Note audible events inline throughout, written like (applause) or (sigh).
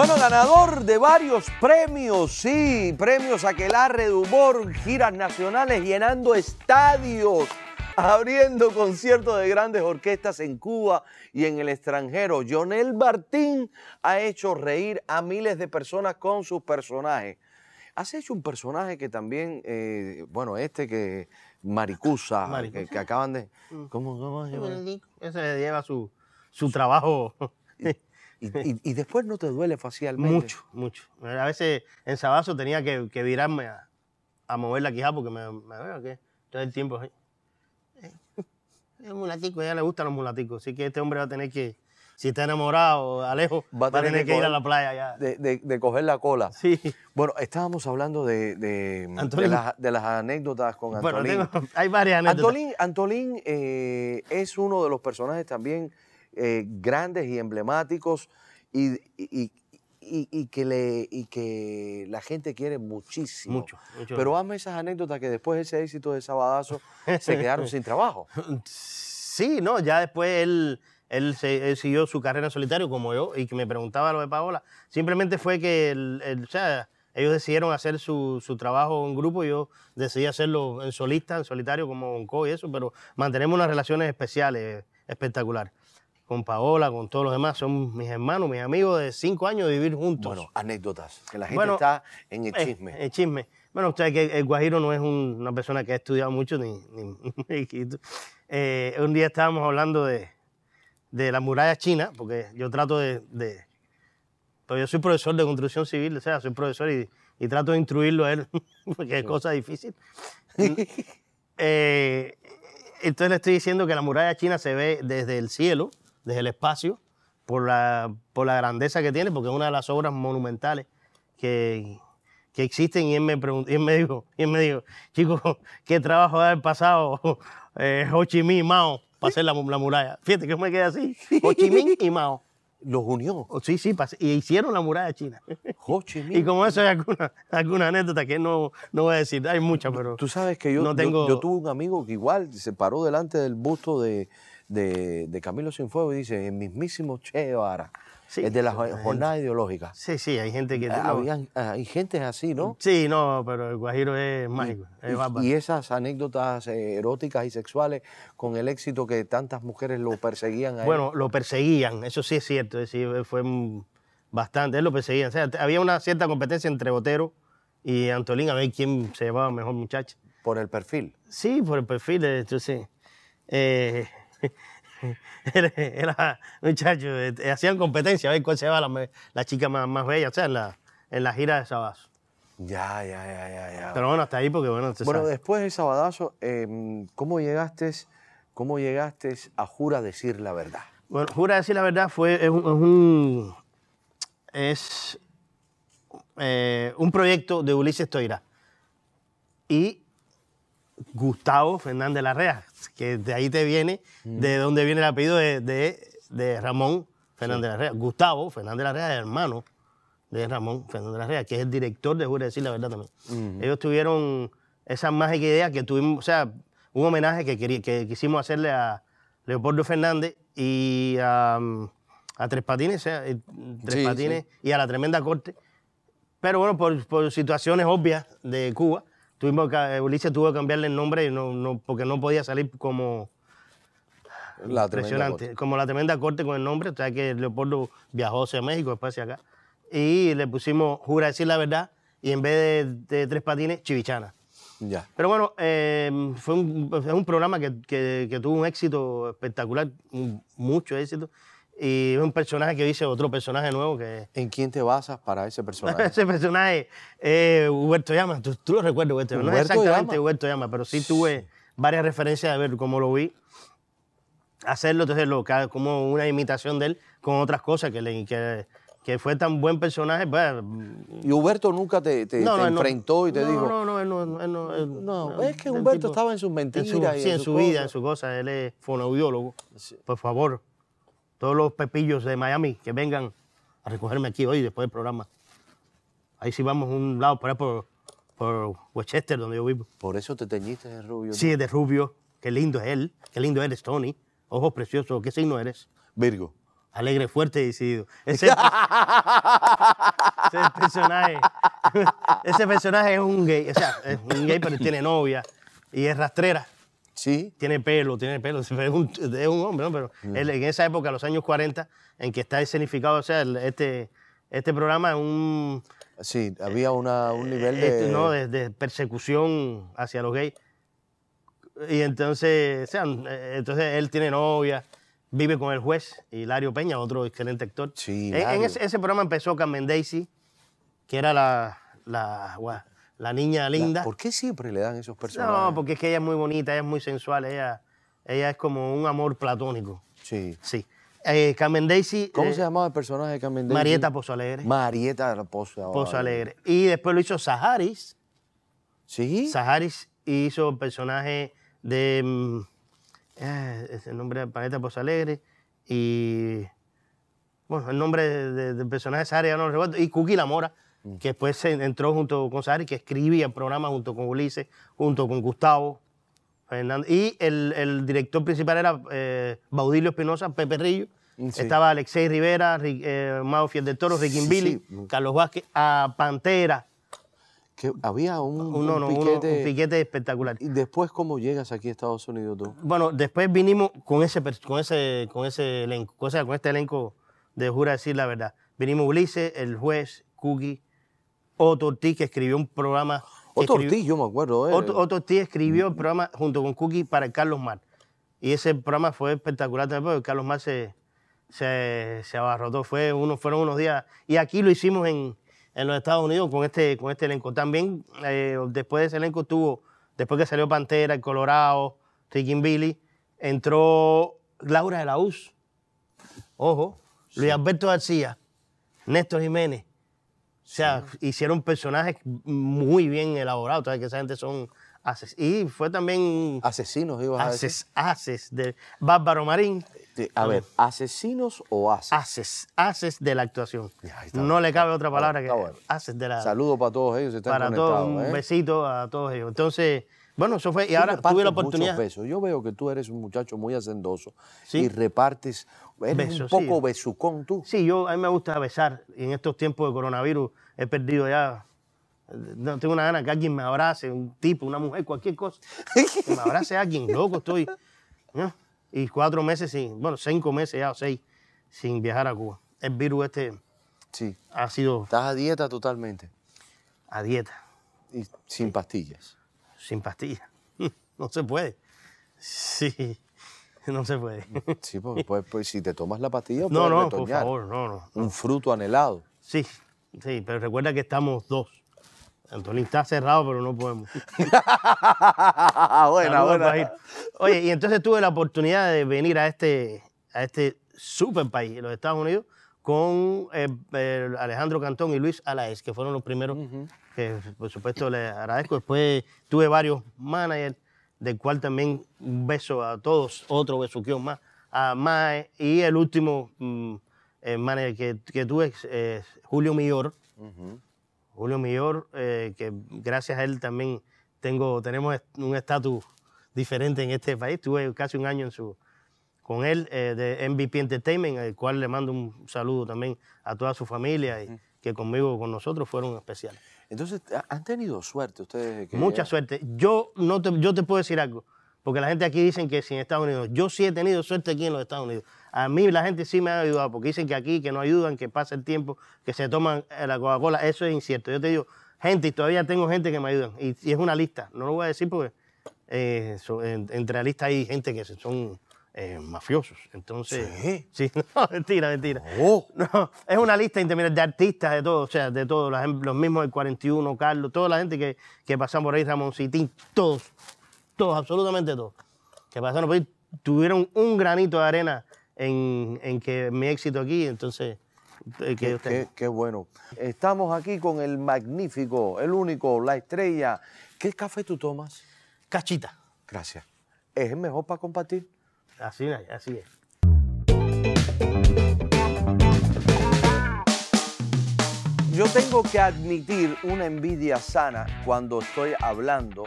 Bueno, ganador de varios premios, sí, premios Aquelarre de Humor, giras nacionales llenando estadios, abriendo conciertos de grandes orquestas en Cuba y en el extranjero. Jonel Martín ha hecho reír a miles de personas con sus personajes. Has hecho un personaje que también, eh, bueno, este que Maricusa, que, Maricusa. que acaban de... Mm. ¿Cómo, cómo se llama? Ese lleva su, su trabajo Y, (laughs) y- y después no te duele facialmente. mucho, mucho. A veces en Sabazo tenía que, que virarme a, a mover la quijada porque me, me veo que todo el tiempo. Eh, Es un mulatico, a ella le gustan los mulaticos. Así que este hombre va a tener que, si está enamorado, Alejo, va a tener, que, ir a la playa ya. De, de- de coger la cola. Sí. Bueno, estábamos hablando de, de- las, las anécdotas con Bueno, Antolín. tengo- hay varias anécdotas. Antolín, Antolín, eh, es uno de los personajes también eh, grandes y emblemáticos y, y- y- y que le, y que la gente quiere muchísimo. Mucho, mucho. Pero hazme esas anécdotas que después de ese éxito de Sabadazo se quedaron sin trabajo. (laughs) Sí, no, ya después él, él, se- él siguió su carrera en solitario como yo y que me preguntaba lo de Paola. Simplemente fue que el- el- o sea, ellos decidieron hacer su, su trabajo en grupo y yo decidí hacerlo en solista, en solitario como Bonco y eso, pero mantenemos unas relaciones especiales, espectaculares. Con Paola, con todos los demás, son mis hermanos, mis amigos de cinco años de vivir juntos. Bueno, anécdotas, que la gente Bueno, está en el Eh, chisme. el chisme. Bueno, usted que el Guajiro no es un- una persona que ha estudiado mucho ni. ni- (laughs) ni- Eh, un día estábamos hablando de, de la muralla china, porque yo trato de, de- Pues yo soy profesor de construcción civil, o sea, soy profesor y, y trato de instruirlo a él, (laughs) porque es cosa difícil. (laughs) Eh, entonces le estoy diciendo que la muralla china se ve desde el cielo, desde el espacio, por la, por la grandeza que tiene, porque es una de las obras monumentales que, que existen. Y él me, preguntó, y él me dijo, y él me dijo, chicos, (laughs) ¿qué trabajo haber pasado (laughs) eh, Ho Chi Minh y Mao para hacer la, la muralla? Fíjate que yo me quedé así, (laughs) Ho Chi Minh y Mao. Los unió. Oh, Sí, sí, y hicieron la muralla china. Ho Chi Minh. Y como eso hay alguna, alguna anécdota que no, no voy a decir, hay muchas, pero... Tú sabes que yo, no yo- tengo- yo, tuve un amigo que igual se paró delante del busto de, de, de Camilo Cienfuegos y dice, el mismísimo Che Guevara, Sí, es de la gente- jornada ideológica. Sí, sí, hay gente que... Ah, no. habían- ah, hay gente así, ¿no? Sí, no, pero el Guajiro es mágico, es. Y, y esas anécdotas eh, eróticas y sexuales con el éxito que tantas mujeres lo perseguían a él. Bueno, lo perseguían, eso sí es cierto, es decir, fue bastante, él lo perseguían. O sea, había una cierta competencia entre Botero y Antolín a ver quién se llevaba mejor muchacha. por el perfil. Sí, por el perfil, eh, entonces, eh, (laughs) era, era, muchacho, eh, hacían competencia a ver cuál se llevaba la, la chica más, más bella, o sea, en la, en la gira de Sabazo. Ya, ya, ya, ya, ya. Pero bueno, hasta ahí porque bueno, bueno, sabe. después del sabadazo, em, ¿cómo llegaste, cómo llegaste a Jura decir la verdad? Bueno, jura decir la verdad, fue, es un, es un, es, eh, un proyecto de Ulises Toira y Gustavo Fernández Larrea, que de ahí te viene, de donde viene el apellido de, de- de Ramón Fernández Larrea. Gustavo Fernández Larrea es hermano de Ramón Fernández Larrea, que es el director de Jura decir la verdad también. Ellos tuvieron esa mágica idea que tuvimos, o sea, un homenaje que, querí- que quisimos hacerle a Leopoldo Fernández y a, mm, a Tres Patines, o sea, eh, Tres Sí, Patines y a la Tremenda Corte. Pero bueno, por, por situaciones obvias de Cuba, tuvimos que, eh, Ulises tuvo que cambiarle el nombre no, no, porque no podía salir como La impresionante, como la Tremenda Corte con el nombre. O sea que Leopoldo viajó hacia México, después hacia acá. Y le pusimos Jura decir la verdad y en vez de, de Tres Patines, Chivichana. Ya. Pero bueno, eh, fue un, es un programa que, que- que tuvo un éxito espectacular, un- mucho éxito. Y es un personaje que dice otro personaje nuevo que ¿En quién te basas para ese personaje? (laughs) ese personaje es Huberto Llama. Tú, tú lo recuerdas, Huberto Llama. No es exactamente Llama. Huberto Llama, pero sí tuve varias referencias de ver cómo lo vi. Hacerlo, entonces, lo, como una imitación de él con otras cosas que, le, que, que fue tan buen personaje. Pues, Y Huberto nunca te, te- no, te no, él no. enfrentó y te no, dijo. No, no, no. él no, él- No, es que Humberto tipo- estaba en sus mentiras. en su, y sí, en su vida, en cosas. su cosa. Él es fonoaudiólogo. Por favor, todos los pepillos de Miami que vengan a recogerme aquí hoy después del programa. Ahí sí vamos a un lado por ahí por, por Westchester, donde yo vivo. Por eso te teñiste de rubio. Sí, de rubio. Qué lindo es él. Qué lindo eres, Tony. Ojos preciosos. ¿Qué signo eres? Virgo. alegre, fuerte y decidido. Ese, (laughs) ese personaje, (laughs) ese personaje es un gay, o sea, es un gay pero tiene novia y es rastrera. Sí. Tiene pelo, tiene pelo, (laughs) es un, es un hombre, ¿no? Pero Mm. él en esa época, los años 40, en que está escenificado, o sea, el- este, este programa es un, Sí, había una, un nivel de... este, ¿no? de, de persecución hacia los gays. Y entonces, o sea, eh, entonces él tiene novia, vive con el juez Hilario Peña, otro excelente actor. Sí, En- en, ese, ese programa empezó Carmen Daisy, que era la, la, la niña linda. ¿Por qué siempre le dan esos personajes? No, porque es que ella es muy bonita, ella es muy sensual, ella, ella es como un amor platónico. Sí. Sí. Eh, Carmen Daisy. ¿Cómo eh, se llamaba el personaje de Carmen Daisy? Marieta Pozo Alegre. Marieta Pozo Pozo Alegre. Y después lo hizo Saharis. ¿Sí? Saharis hizo el personaje de. mm, eh, es el nombre del planeta Pozo Alegre. Y. Bueno, el nombre de- de- del personaje de Saharis ya no lo recuerdo. Y Cookie La Mora, Mm. que después entró junto con Saharis, que escribía el programa junto con Ulises, junto con Gustavo. Fernández. Y el, el director principal era eh, Baudilio Espinosa, Pepe Rillo. Mm, sí. Estaba Alexei Rivera, Ri- eh, Mao Fiel del Toro, Sí, Billy, sí. Carlos Vázquez, a Pantera. Que había un, Un, un no, no, uno- piquete. un piquete espectacular. ¿Y después cómo llegas aquí a Estados Unidos tú? Bueno, después vinimos con ese, con ese, con ese elenco, o sea, con este elenco de Jura decir la verdad. Vinimos Ulises, el juez, Cookie, Otto Ortiz, que escribió un programa. Otro escribió- Ortiz, yo me acuerdo. ¿eh? Otto, Otto Ortiz escribió el programa junto con Cookie para Carlos Mar. Y ese programa fue espectacular también porque Carlos Mar se, se, se abarrotó. Fue uno, fueron unos días. Y aquí lo hicimos en, en los Estados Unidos con este, con este elenco. También eh, después de ese elenco tuvo, después que salió Pantera, el Colorado, Ricky Billy, entró Laura de la US. Ojo, Luis Alberto García, Néstor Jiménez. O sea, hicieron personajes muy bien elaborados. ¿sabes? Que esa gente son haces. Y fue también Asesinos, ibas a decir. haces, haces de Bárbaro Marín. A ver, ¿asesinos o haces? Haces, haces de la actuación. Ya, está No le cabe otra palabra que está haces de la. Saludos para todos ellos, están para todos, un ¿eh? besito a todos ellos. Entonces, bueno, eso fue. Y ahora tuve la oportunidad. besos. Yo veo que tú eres un muchacho muy hacendoso Sí. y repartes. Eres un sí. poco besucón tú. Sí, yo a mí me gusta besar. Y en estos tiempos de coronavirus he perdido ya. No tengo una gana que alguien me abrace, un tipo, una mujer, cualquier cosa. (laughs) Que me abrace a alguien, loco estoy. ¿no? Y cuatro meses sin, bueno, cinco meses ya o seis sin viajar a Cuba. El virus este Sí. ha sido Estás a dieta totalmente a dieta, y sin pastillas. Sin pastillas. (laughs) No se puede. Sí, (laughs) no se puede. (laughs) Sí, porque pues, pues, si te tomas la pastilla, No, puedes no, por favor, no, no. Un fruto anhelado. Sí, sí, pero recuerda que estamos dos. Antonio está cerrado, pero no podemos. buena, buena. Oye, y entonces tuve la oportunidad de venir a este, a este super país, los Estados Unidos, con eh, eh, Alejandro Cantón y Luis Alaez, que fueron los primeros que, por supuesto, les agradezco. Después tuve varios managers, del cual también un beso a todos, otro besuquión más, a Mae, y el último mm, eh, manager que, que tuve es Julio Millor. Julio Millor, eh, que gracias a él también tengo, tenemos un estatus diferente en este país. Tuve casi un año en su, con él eh, de MVP Entertainment, al cual le mando un saludo también a toda su familia y que conmigo, con nosotros, fueron especiales. Entonces, ¿ha- ¿han tenido suerte ustedes? de que- Mucha suerte. Yo, no te, yo te puedo decir algo, porque la gente aquí dicen que si en Estados Unidos, yo sí he tenido suerte aquí en los Estados Unidos. A mí la gente sí me ha ayudado, porque dicen que aquí, que no ayudan, que pasa el tiempo, que se toman eh, la Coca-Cola. Eso es incierto. Yo te digo, gente, y todavía tengo gente que me ayudan. Y, y es una lista, no lo voy a decir porque eh, so- en- entre la lista hay gente que son eh, mafiosos. Entonces, Sí. (laughs) sí, no, mentira, mentira. Oh. No, es una lista interminable de artistas, de todo, o sea, de todos, los mismos del 41, Carlos, toda la gente que, que pasan por ahí, Ramón Citín, todos, todos, absolutamente todos, que pasaron por ahí, tuvieron un granito de arena en, en que mi éxito aquí, entonces, eh, que Qué, qué- qué bueno. Estamos aquí con el magnífico, el único, la estrella. ¿Qué café tú tomas? cachita, Gracias. ¿Es el mejor para compartir? Así, así es. Yo tengo que admitir una envidia sana cuando estoy hablando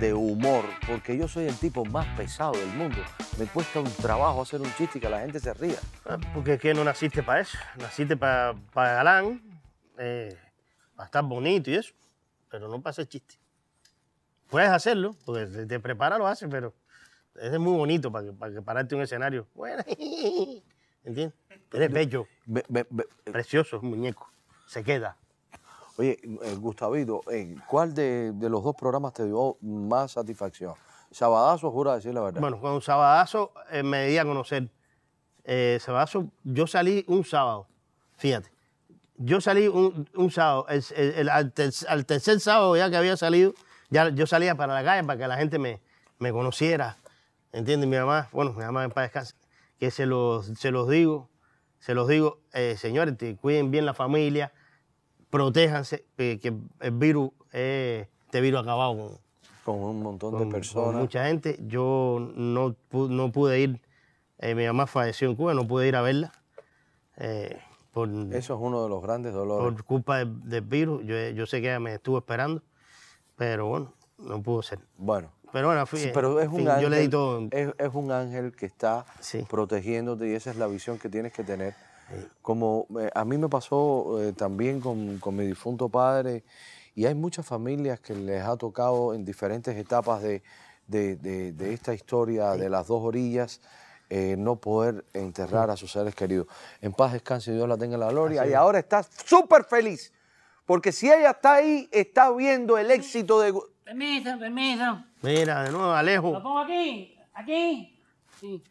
de humor, porque yo soy el tipo más pesado del mundo. Me cuesta un trabajo hacer un chiste y que la gente se ría. Ah, Porque es que no naciste para eso. Naciste para galán, eh, para estar bonito y eso, pero no para hacer chiste. Puedes hacerlo, porque si te prepara lo haces, pero es muy bonito para que, para que pararte un escenario. Bueno, (laughs) ¿entiendes? Eres bello, Ve- ve- ve- precioso, muñeco. Se queda. Oye, eh, Gustavito, eh, ¿cuál de, de los dos programas te dio más satisfacción? Sabadazo, jura decir la verdad. Bueno, con Sabadazo eh, me di a conocer. Eh, Sabadazo, yo salí un sábado, fíjate. Yo salí un, un sábado, el- el- el- al, ter- al tercer sábado ya que había salido, ya yo salía para la calle para que la gente me, me conociera. ¿Entiendes? Mi mamá, bueno, mi mamá en paz descanse, que se los, se los digo, se los digo, eh, señores, te cuiden bien la familia, protéjanse, eh, que el virus, eh, este virus ha acabado con, con un montón con, de con personas. mucha gente. Yo no, no pude ir, eh, mi mamá falleció en Cuba, no pude ir a verla eh, por, Eso es uno de los grandes dolores. por culpa del, del virus. Yo, yo sé que ella me estuvo esperando, pero bueno, no pudo ser. Bueno, Pero bueno, fui, sí, pero es un fin, ángel. yo le di todo. Es, es un ángel que está Sí. protegiéndote y esa es la visión que tienes que tener. Como eh, a mí me pasó eh, también con, con mi difunto padre y hay muchas familias que les ha tocado en diferentes etapas de, de- de- de esta historia de las dos orillas eh, no poder enterrar a sus seres queridos. En paz descanse, Dios la tenga en la gloria y ahora está súper feliz porque si ella está ahí, está viendo el éxito de... Permiso, permiso. Mira, de nuevo, Lo Alejo. pongo aquí, aquí. Sí.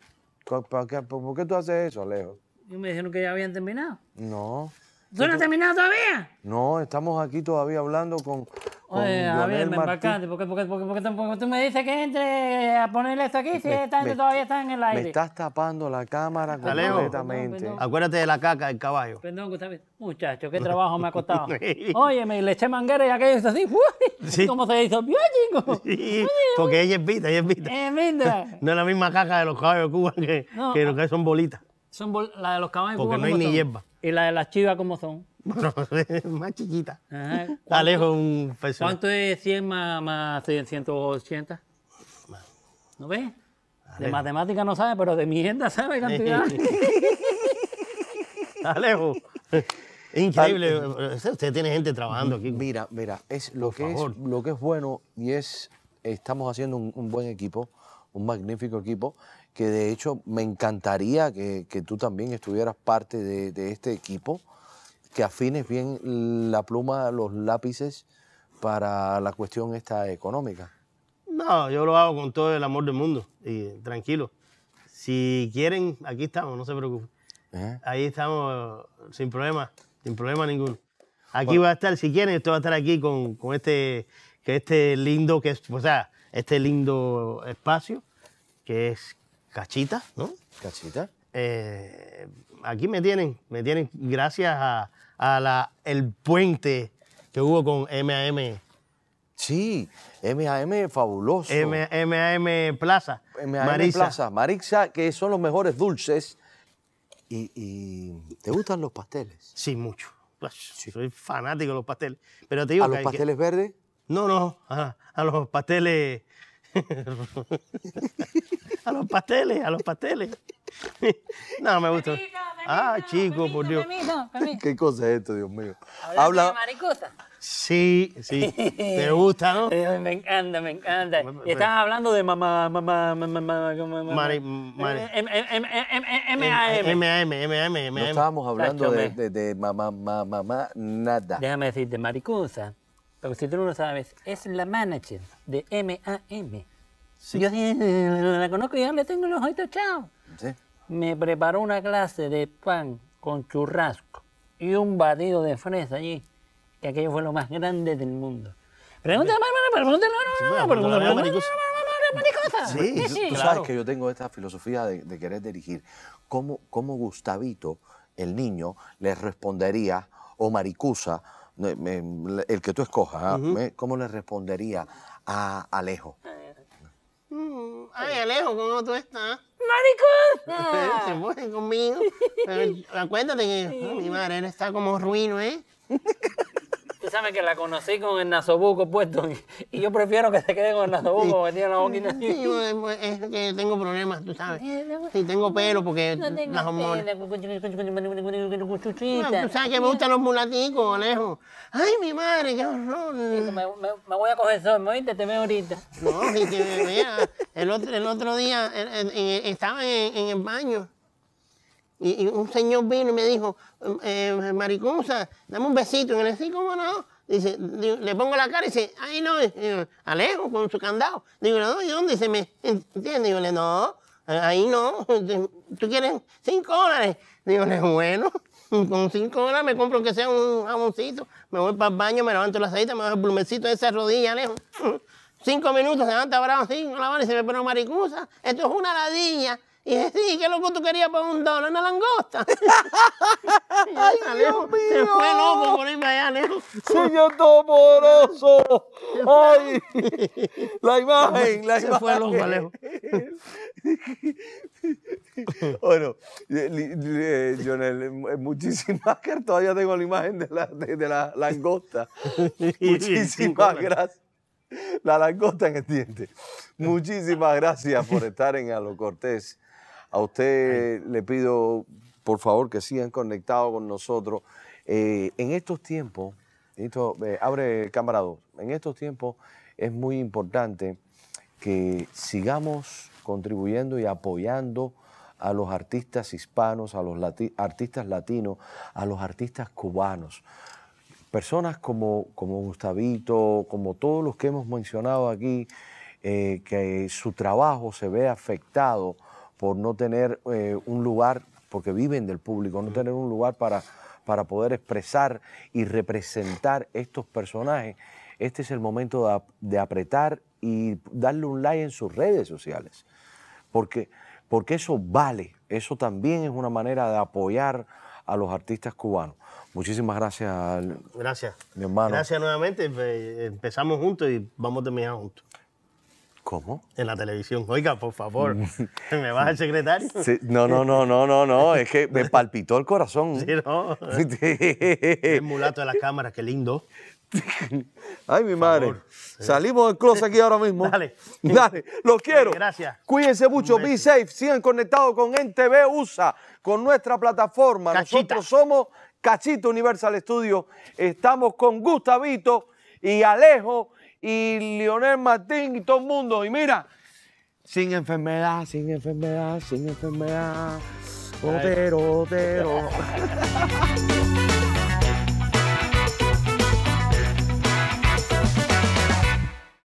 ¿Por qué, por qué tú haces eso, Alejo? Y me dijeron que ya habían terminado. No, ¿Tú no has terminado todavía? no, estamos aquí todavía hablando con Oye, Lionel Javier, me Martí. embarcaste. ¿Por qué, por qué- por qué- por qué tú- por qué tú me dices que entre a ponerle esto aquí si Me- esta gente me- todavía está en el Me aire? estás tapando la cámara completamente. Perdón, Acuérdate de la caca del caballo. Perdón, Gustavo. Muchacho, qué trabajo me ha (laughs) costado. Oye, me le eché manguera y aquello hizo así. ¡uy! Sí. ¿Cómo se hizo? ¡Bien, chico! Sí, porque ella es vita, ella es vita. Eh, mira. (laughs) No es la misma caca de los caballos de Cuba que, No. que lo que son bolitas. Son bol- la de los caballos. Porque Cuba, no hay ¿cómo ni son? hierba. Y la de las chivas, ¿cómo son? Bueno, (laughs) más chiquita. Ajá. Alejo es un personaje. ¿Cuánto es 100 más, más 180? ¿No ves? De matemática no sabe, pero de mierda sabe (laughs) cantidad. Alejo. Increíble. Usted tiene gente trabajando aquí. Mira, mira, es lo Por que es lo que es bueno y es estamos haciendo un, un buen equipo, un magnífico equipo, que de hecho me encantaría que, que tú también estuvieras parte de, de este equipo, que afines bien la pluma, los lápices para la cuestión esta económica. No, yo lo hago con todo el amor del mundo. Y tranquilo. Si quieren, aquí estamos, no se preocupen. ¿eh? Ahí estamos sin problema, sin problema ninguno. Aquí va a estar, si quieren, esto va a estar aquí con, con este, que este lindo, que es, o sea, este lindo espacio, que es Cachita, ¿no? ¿Cachita? Eh, aquí me tienen, me tienen gracias a, a la, el puente que hubo con MAM, Sí, MAM fabuloso. MAM Plaza, MAM. Plaza, Marixa, que son los mejores dulces. Y, y ¿te gustan los pasteles? Sí, mucho. Pues, Soy fanático de los pasteles. Pero te digo ¿A los que- pasteles verdes? No, no, a, a los pasteles. (laughs) a los pasteles, a los pasteles. No, me gusta. Ah, chico, por Dios. ¿Qué cosa es esto, Dios mío? Habla. Habla. maricosa. Sí, sí. Te gusta, ¿no? Eh, Me encanta, me encanta. Y estás hablando de mamá, mamá, mamá, mamá, mamá. Mari- mari- Eh, M-A-M. MAM, MAM, No estábamos hablando de, de, de mamá, mamá, mamá, nada. Déjame decirte, maricosa, porque si tú no lo sabes, es la manager de M-A-M. Yo sí, la conozco y ya le tengo los ojitos chao. ¿Sí? Me preparó una clase de pan con churrasco y un batido de fresa allí, que aquello fue lo más grande del mundo. Pregúntale, pregúntale, no, no, no. Sí, Tú, sí. tú sabes que yo tengo esta filosofía de, de querer dirigir. ¿Cómo, ¿Cómo Gustavito, el niño, le respondería, o Maricusa, me- el que tú escojas, ¿ah? Me- ¿cómo le respondería a Alejo? Ay, Alejo, ¿cómo tú estás? ¡Maricosa! (laughs) Se mueve conmigo. Pero (laughs) acuérdate que oh, mi madre él está como ruino, ¿eh? Tú sabes que la conocí con el nasobuco puesto y, yo prefiero que se quede con el nasobuco porque tiene la boquita así. Sí, es que tengo problemas, tú sabes. Sí, tengo pelo porque No tengas las hormonas. No, tú sabes que me gustan los mulaticos, Alejo. Ay, mi madre, qué horror. Me, me- me voy a coger sol, ¿me oíste? Te veo ahorita. No, sí, que, mira, el otro, el otro día eh, eh, eh, estaba en, el baño y, un señor vino y me dijo, eh, dame un besito. Y le dije, ¿cómo no? Dice, le pongo la cara y dice, ay, no, yo, Alejo, con su candado. Digo, no, ¿y dónde? Dice, ¿me entiendes? Digo, no, ahí no, ¿tú quieres cinco dólares? Digo, bueno, con cinco dólares me compro que sea un jamoncito, me voy para el baño, me levanto la aceite, me bajo el plumecito de esa rodilla, Alejo. Cinco minutos, se levanta bravo así, con la mano y se me pone maricusa. Esto es una ladilla. Y dice, sí, ¿qué loco tú querías por un dólar? Una langosta. (laughs) ¡Ay, Alejo, Dios Se mío! fue loco por irme allá, Alejo. Señor Todopoderoso. Ay, la imagen, la Se imagen. fue loco, Alejo. (laughs) Bueno, eh, Jonel, eh, muchísimas gracias. Todavía tengo la imagen de la, de, de la langosta. (laughs) Muchísimas gracias. La langosta en el diente. Muchísimas gracias por estar en Alo Cortés. A usted le pido, por favor, que sigan conectados con nosotros. Eh, en estos tiempos, esto, eh, abre cámara 2, en estos tiempos es muy importante que sigamos contribuyendo y apoyando a los artistas hispanos, a los artistas latinos, a los artistas cubanos. Personas como, como Gustavito, como todos los que hemos mencionado aquí, eh, que su trabajo se ve afectado por no tener eh, un lugar, porque viven del público, no tener un lugar para, para poder expresar y representar estos personajes. Este es el momento de, de apretar y darle un like en sus redes sociales porque, porque eso vale, eso también es una manera de apoyar a los artistas cubanos. Muchísimas gracias, Gracias. Mi hermano. Gracias nuevamente. eh, Empezamos juntos y vamos a terminar juntos. ¿Cómo? En la televisión. Oiga, por favor, (laughs) ¿me vas al secretario? Sí, no, no, no, no, no, no, es que me palpitó el corazón. (laughs) Sí, no. El mulato de la cámara, qué lindo. Ay, mi madre. favor. Salimos del closet aquí ahora mismo. Dale. (laughs) Dale, los quiero. Gracias. Cuídense mucho, be safe. Sigan conectados con NTV USA, con nuestra plataforma. Cachita. Nosotros somos Cachito Universal Studio. Estamos con Gustavito y Alejo y Leonel Martín y todo el mundo. Y mira, sin enfermedad, sin enfermedad, sin enfermedad. Otero, otero. (laughs)